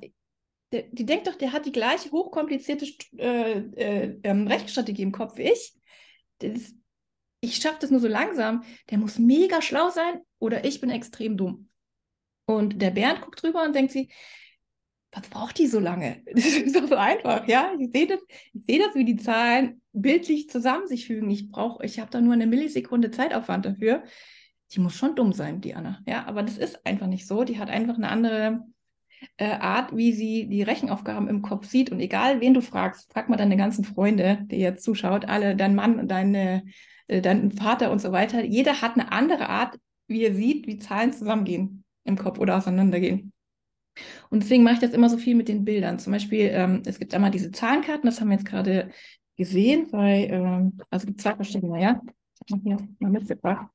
Der, die denkt doch, der hat die gleiche hochkomplizierte äh, äh, ähm, Rechenstrategie im Kopf wie ich. Das, ich schaffe das nur so langsam. Der muss mega schlau sein oder ich bin extrem dumm. Und der Bernd guckt drüber und denkt sich, was braucht die so lange? [laughs] Das ist doch so einfach, ja. Ich sehe das, ich das, wie die Zahlen bildlich zusammen sich fügen. Ich brauche, ich habe da nur eine Millisekunde Zeitaufwand dafür. Die muss schon dumm sein, die Anna. Ja, aber das ist einfach nicht so. Die hat einfach eine andere äh, Art, wie sie die Rechenaufgaben im Kopf sieht. Und egal, wen du fragst, frag mal deine ganzen Freunde, die jetzt zuschaut, alle, dein Mann, deine, äh, dein Vater und so weiter. Jeder hat eine andere Art, wie er sieht, wie Zahlen zusammengehen im Kopf oder auseinandergehen. Und deswegen mache ich das immer so viel mit den Bildern. Zum Beispiel, ähm, es gibt einmal diese Zahlenkarten, das haben wir jetzt gerade gesehen, bei, ähm, also es gibt zwei verschiedene, ja. Ich habe hier mal mitgebracht.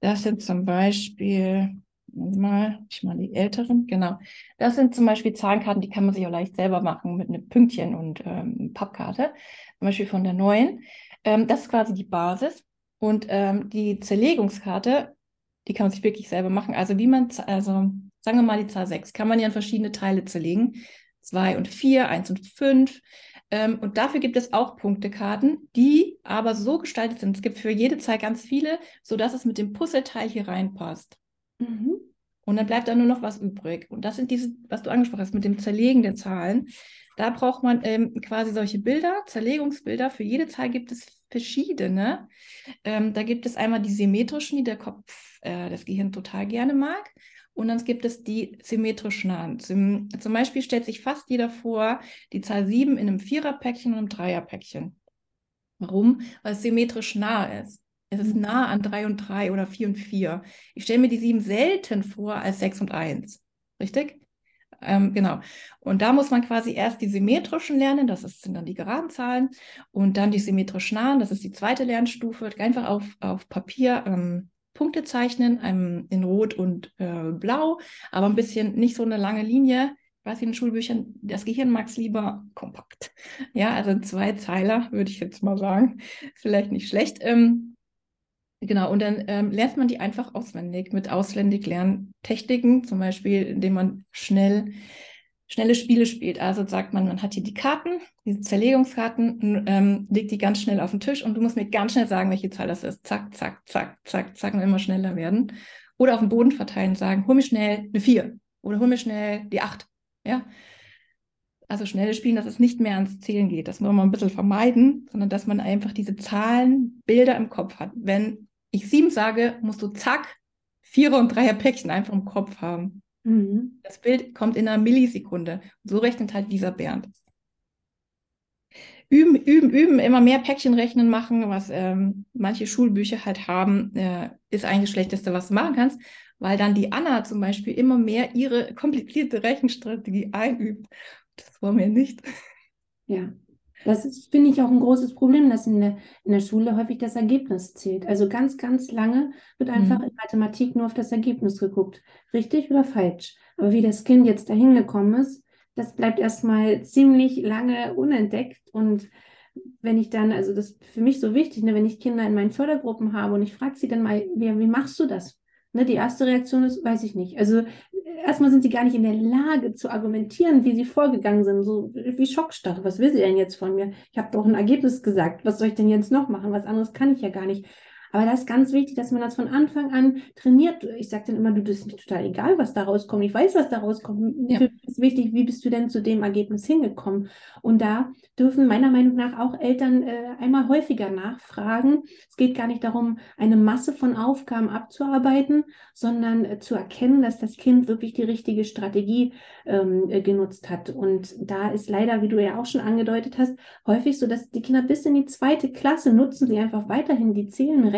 Das sind zum Beispiel, mal, ich mal die älteren, genau. Das sind zum Beispiel Zahlenkarten, die kann man sich auch leicht selber machen mit einem Pünktchen und ähm, Pappkarte. Zum Beispiel von der neuen. Ähm, das ist quasi die Basis. Und ähm, die Zerlegungskarte, die kann man sich wirklich selber machen. Also wie man, also sagen wir mal die Zahl 6, kann man ja in verschiedene Teile zerlegen. 2 und 4, 1 und 5. Ähm, und dafür gibt es auch Punktekarten, die aber so gestaltet sind. Es gibt für jede Zahl ganz viele, sodass es mit dem Puzzleteil hier reinpasst. Mhm. Und dann bleibt da nur noch was übrig. Und das sind diese, was du angesprochen hast, mit dem Zerlegen der Zahlen. Da braucht man ähm, quasi solche Bilder, Zerlegungsbilder. Für jede Zahl gibt es verschiedene. Ähm, da gibt es einmal die symmetrischen, die der Kopf, äh, das Gehirn total gerne mag. Und dann gibt es die symmetrisch nahen. Zum, Beispiel stellt sich fast jeder vor, die Zahl 7 in einem Viererpäckchen und einem Dreierpäckchen. Warum? Weil es symmetrisch nah ist. Es ist mhm. nah an 3 und 3 oder 4 und 4. Ich stelle mir die 7 selten vor als 6 und 1. Richtig? Ähm, genau. Und da muss man quasi erst die symmetrischen lernen, das ist, sind dann die geraden Zahlen, und dann die symmetrisch nahen, das ist die zweite Lernstufe, einfach auf, auf Papier ähm, Punkte zeichnen, in Rot und äh, Blau, aber ein bisschen nicht so eine lange Linie. Ich weiß, in den Schulbüchern, das Gehirn mag es lieber kompakt. Ja, also zwei Zeiler, würde ich jetzt mal sagen. Vielleicht nicht schlecht. Ähm, genau, und dann ähm, lernt man die einfach auswendig mit auswendig Lerntechniken, zum Beispiel, indem man schnell schnelle Spiele spielt. Also sagt man, man hat hier die Karten, diese Zerlegungskarten, ähm, legt die ganz schnell auf den Tisch und du musst mir ganz schnell sagen, welche Zahl das ist. Zack, zack, zack, zack, zack und immer schneller werden. Oder auf den Boden verteilen und sagen, hol mir schnell eine 4 oder hol mir schnell die 8. Ja? Also schnelle Spielen, dass es nicht mehr ans Zählen geht. Das muss man ein bisschen vermeiden, sondern dass man einfach diese Zahlen, Bilder im Kopf hat. Wenn ich sieben sage, musst du zack, Vierer und Dreier Päckchen einfach im Kopf haben. Mhm. Das Bild kommt in einer Millisekunde. So rechnet halt dieser Bernd. Üben, üben, üben, immer mehr Päckchen rechnen machen, was ähm, manche Schulbücher halt haben, äh, ist eigentlich das Schlechteste, was du machen kannst, weil dann die Anna zum Beispiel immer mehr ihre komplizierte Rechenstrategie einübt. Das wollen wir nicht. Ja. Das finde ich auch ein großes Problem, dass in der, in der Schule häufig das Ergebnis zählt. Also ganz, ganz lange wird einfach mhm. in Mathematik nur auf das Ergebnis geguckt. Richtig oder falsch? Aber wie das Kind jetzt dahin gekommen ist, das bleibt erstmal ziemlich lange unentdeckt. Und wenn ich dann, also das ist für mich so wichtig, ne, wenn ich Kinder in meinen Fördergruppen habe und ich frage sie dann mal, wie, wie machst du das? Ne, die erste Reaktion ist, weiß ich nicht. Also erstmal sind sie gar nicht in der Lage zu argumentieren, wie sie vorgegangen sind. So wie Schockstarre. Was will sie denn jetzt von mir? Ich habe doch ein Ergebnis gesagt. Was soll ich denn jetzt noch machen? Was anderes kann ich ja gar nicht. Aber da ist ganz wichtig, dass man das von Anfang an trainiert. Ich sage dann immer, du, das ist mir total egal, was da rauskommt. Ich weiß, was da rauskommt. Ja. Für mich ist wichtig, wie bist du denn zu dem Ergebnis hingekommen? Und da dürfen meiner Meinung nach auch Eltern äh, einmal häufiger nachfragen. Es geht gar nicht darum, eine Masse von Aufgaben abzuarbeiten, sondern äh, zu erkennen, dass das Kind wirklich die richtige Strategie ähm, äh, genutzt hat. Und da ist leider, wie du ja auch schon angedeutet hast, häufig so, dass die Kinder bis in die zweite Klasse nutzen sie einfach weiterhin die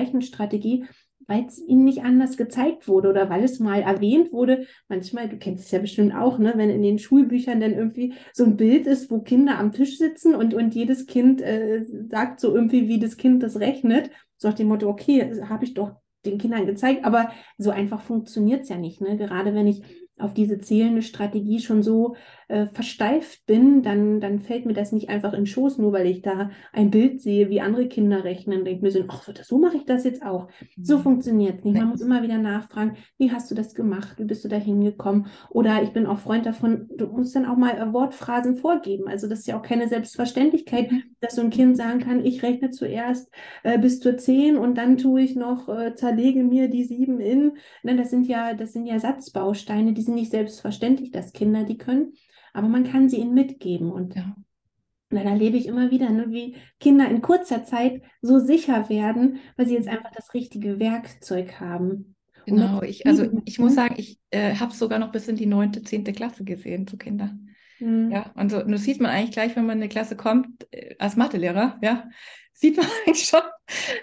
Zählen Rechenstrategie, weil es ihnen nicht anders gezeigt wurde oder weil es mal erwähnt wurde. Manchmal, du kennst es ja bestimmt auch, ne, wenn in den Schulbüchern dann irgendwie so ein Bild ist, wo Kinder am Tisch sitzen und, und jedes Kind äh, sagt so irgendwie, wie das Kind das rechnet. So nach dem Motto, okay, habe ich doch den Kindern gezeigt, aber so einfach funktioniert es ja nicht. Ne? Gerade wenn ich auf diese zählende Strategie schon so äh, versteift bin, dann, dann fällt mir das nicht einfach in den Schoß, nur weil ich da ein Bild sehe, wie andere Kinder rechnen. Denke mir so, ach, so mache ich das jetzt auch. So mhm. funktioniert es nicht. Man muss immer wieder nachfragen, wie hast du das gemacht? Wie bist du da hingekommen? Oder ich bin auch Freund davon, du musst dann auch mal äh, Wortphrasen vorgeben. Also das ist ja auch keine Selbstverständlichkeit, mhm. dass so ein Kind sagen kann, ich rechne zuerst äh, bis zur 10 und dann tue ich noch, äh, zerlege mir die 7 in. Ne, das sind ja, das sind ja Satzbausteine, die sind nicht selbstverständlich, dass Kinder die können, aber man kann sie ihnen mitgeben. Und ja. dann erlebe ich immer wieder, ne, wie Kinder in kurzer Zeit so sicher werden, weil sie jetzt einfach das richtige Werkzeug haben. Genau, ich, also ich muss sagen, ich äh, habe es sogar noch bis in die neunte, zehnte Klasse gesehen zu Kindern. Mhm. Ja, und, so, und das sieht man eigentlich gleich, wenn man in eine Klasse kommt, äh, als Mathelehrer, ja, sieht man [laughs] eigentlich schon,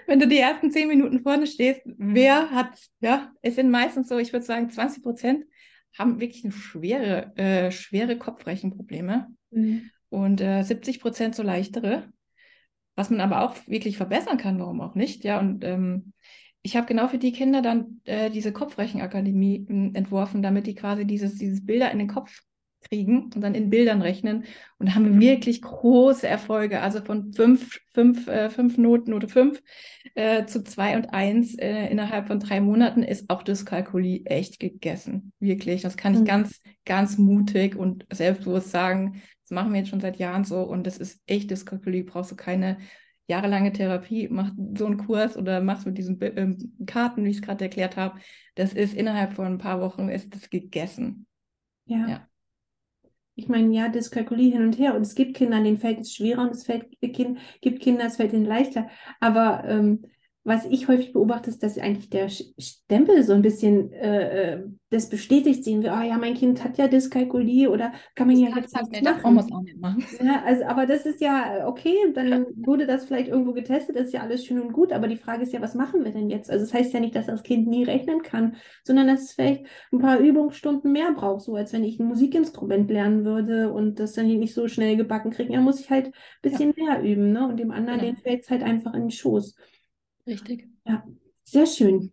wenn du die ersten zehn Minuten vorne stehst, wer hat, ja, es sind meistens so, ich würde sagen, 20 Prozent haben wirklich schwere, äh, schwere Kopfrechenprobleme mhm. und äh, 70 Prozent so leichtere, was man aber auch wirklich verbessern kann, warum auch nicht, ja, und ähm, ich habe genau für die Kinder dann äh, diese Kopfrechenakademie hm, entworfen, damit die quasi dieses, dieses Bilder in den Kopf kriegen und dann in Bildern rechnen. Und haben wir wirklich große Erfolge. Also von fünf, fünf, äh, fünf Noten oder fünf äh, zu zwei und eins äh, innerhalb von drei Monaten ist auch das Kalkuli echt gegessen. Wirklich. Das kann ich mhm. ganz, ganz mutig und selbstbewusst sagen. Das machen wir jetzt schon seit Jahren so und das ist echt Dyskalkulie. Brauchst du keine jahrelange Therapie, mach so einen Kurs oder machst mit diesen ähm, Karten, wie ich es gerade erklärt habe. Das ist innerhalb von ein paar Wochen ist das gegessen. ja. ja ich meine, ja, das kalkuliert hin und her und es gibt Kinder, denen fällt es schwerer und es fällt, kind, gibt Kinder, es fällt ihnen leichter. Aber ähm, was ich häufig beobachte, ist, dass eigentlich der Stempel so ein bisschen äh, äh, das bestätigt sehen wir, oh ja, mein Kind hat ja Dyskalkulie oder kann man das ja jetzt halt nicht machen. Muss auch nicht machen. Ja, also, aber das ist ja okay, dann wurde das vielleicht irgendwo getestet, das ist ja alles schön und gut, aber die Frage ist ja, was machen wir denn jetzt? Also das heißt ja nicht, dass das Kind nie rechnen kann, sondern dass es vielleicht ein paar Übungsstunden mehr braucht, so als wenn ich ein Musikinstrument lernen würde und das dann nicht so schnell gebacken kriegen, dann muss ich halt ein bisschen ja. mehr üben, ne? Und dem anderen, genau. den fällt es halt einfach in den Schoß. Richtig. Ja, sehr schön.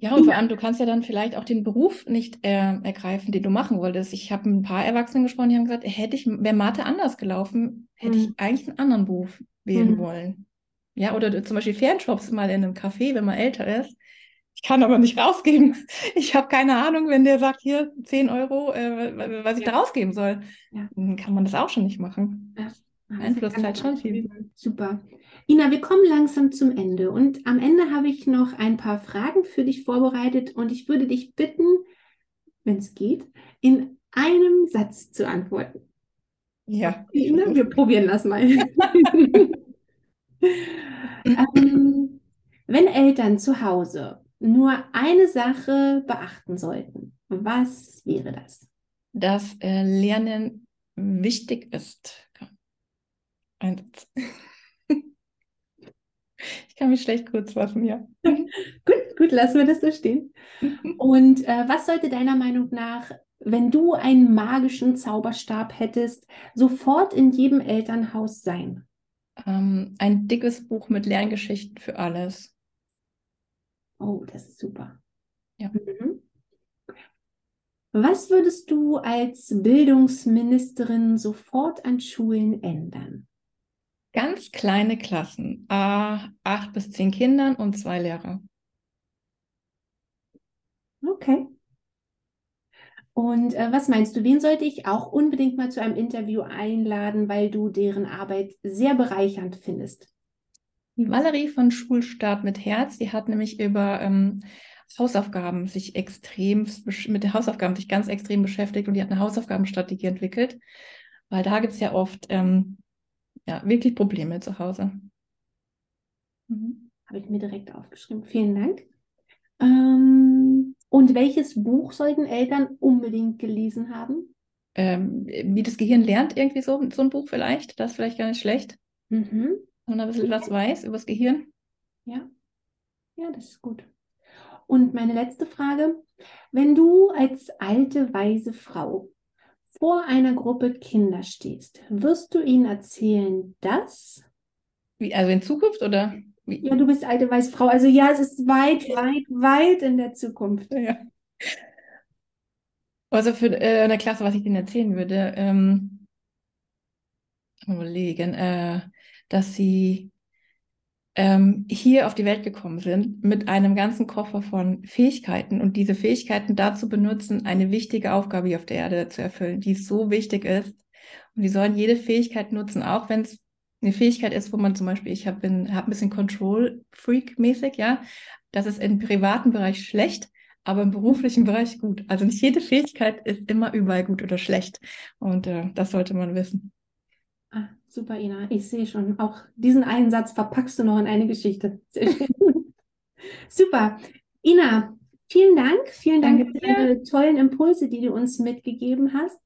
Ja, und vor allem, du kannst ja dann vielleicht auch den Beruf nicht äh, ergreifen, den du machen wolltest. Ich habe ein paar Erwachsenen gesprochen, die haben gesagt, hätte ich, wäre Mathe anders gelaufen, hätte mhm. ich eigentlich einen anderen Beruf wählen mhm. wollen. Ja, oder zum Beispiel Fernjobs mal in einem Café, wenn man älter ist. Ich kann aber nicht rausgeben. [laughs] Ich habe keine Ahnung, wenn der sagt, hier 10 Euro, äh, was ich ja. da rausgeben soll. Ja. Dann kann man das auch schon nicht machen. Ja. Einflusst halt schon viel. Super. Ina, wir kommen langsam zum Ende und am Ende habe ich noch ein paar Fragen für dich vorbereitet und ich würde dich bitten, wenn es geht, in einem Satz zu antworten. Ja. Ina, wir probieren das mal. [laughs] ähm, wenn Eltern zu Hause nur eine Sache beachten sollten, was wäre das? Dass äh, Lernen wichtig ist. Ein Satz. Ich kann mich schlecht kurz fassen, ja. [laughs] gut, gut, lassen wir das so stehen. Und äh, was sollte deiner Meinung nach, wenn du einen magischen Zauberstab hättest, sofort in jedem Elternhaus sein? Ähm, ein dickes Buch mit Lerngeschichten für alles. Oh, das ist super. Ja. Mhm. Was würdest du als Bildungsministerin sofort an Schulen ändern? Ganz kleine Klassen, äh, acht bis zehn Kindern und zwei Lehrer. Okay. Und äh, was meinst du, wen sollte ich auch unbedingt mal zu einem Interview einladen, weil du deren Arbeit sehr bereichernd findest? Die Valerie von Schulstart mit Herz, die hat nämlich über ähm, Hausaufgaben sich extrem, mit den Hausaufgaben sich ganz extrem beschäftigt und die hat eine Hausaufgabenstrategie entwickelt, weil da gibt es ja oft ähm, ja, wirklich Probleme zu Hause. Mhm. Habe ich mir direkt aufgeschrieben. Vielen Dank. Ähm, und welches Buch sollten Eltern unbedingt gelesen haben? Ähm, wie das Gehirn lernt, irgendwie so, so ein Buch vielleicht. Das ist vielleicht gar nicht schlecht. Mhm. Und ein bisschen was weiß über das Gehirn. Ja. Ja, das ist gut. Und meine letzte Frage. Wenn du als alte, weise Frau vor einer Gruppe Kinder stehst, wirst du ihnen erzählen, dass. Wie, also in Zukunft oder? Wie? Ja, du bist alte, weise Frau. Also ja, es ist weit, weit, weit in der Zukunft. Ja. Also für äh, eine Klasse, was ich denen erzählen würde, ähm, überlegen, äh, dass sie ähm, hier auf die Welt gekommen sind mit einem ganzen Koffer von Fähigkeiten und diese Fähigkeiten dazu benutzen, eine wichtige Aufgabe hier auf der Erde zu erfüllen, die so wichtig ist. Und die sollen jede Fähigkeit nutzen, auch wenn es eine Fähigkeit ist, wo man zum Beispiel, ich habe hab ein bisschen Control-Freak-mäßig, ja, das ist im privaten Bereich schlecht, aber im beruflichen Bereich gut. Also nicht jede Fähigkeit ist immer überall gut oder schlecht. Und äh, das sollte man wissen. Super, Ina. Ich sehe schon. Auch diesen einen Satz verpackst du noch in eine Geschichte. Sehr schön. [laughs] super. Ina, vielen Dank. Vielen Dank für deine tollen Impulse, die du uns mitgegeben hast.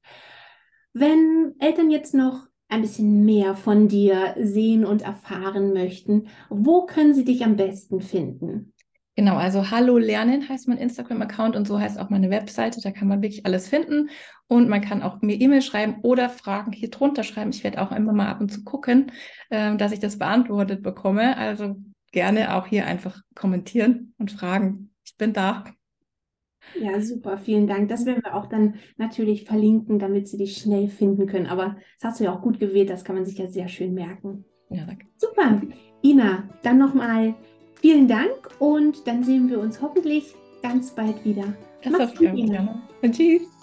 Wenn Eltern jetzt noch ein bisschen mehr von dir sehen und erfahren möchten, wo können sie dich am besten finden? Genau, also Hallo Lernen heißt mein Instagram-Account und so heißt auch meine Webseite. Da kann man wirklich alles finden und man kann auch mir E-Mail schreiben oder Fragen hier drunter schreiben. Ich werde auch immer mal ab und zu gucken, äh, dass ich das beantwortet bekomme. Also gerne auch hier einfach kommentieren und fragen. Ich bin da. Ja, super, vielen Dank. Das werden wir auch dann natürlich verlinken, damit Sie dich schnell finden können. Aber das hast du ja auch gut gewählt, das kann man sich ja sehr schön merken. Ja, danke. Super. Ina, dann nochmal vielen Dank und dann sehen wir uns hoffentlich ganz bald wieder. Das Mach's gut, Ina. Tschüss.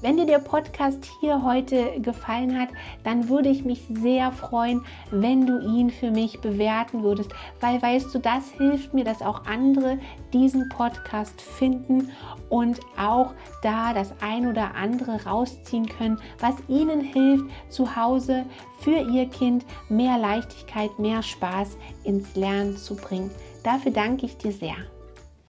Wenn dir der Podcast hier heute gefallen hat, dann würde ich mich sehr freuen, wenn du ihn für mich bewerten würdest, weil weißt du, das hilft mir, dass auch andere diesen Podcast finden und auch da das ein oder andere rausziehen können, was ihnen hilft, zu Hause für ihr Kind mehr Leichtigkeit, mehr Spaß ins Lernen zu bringen. Dafür danke ich dir sehr.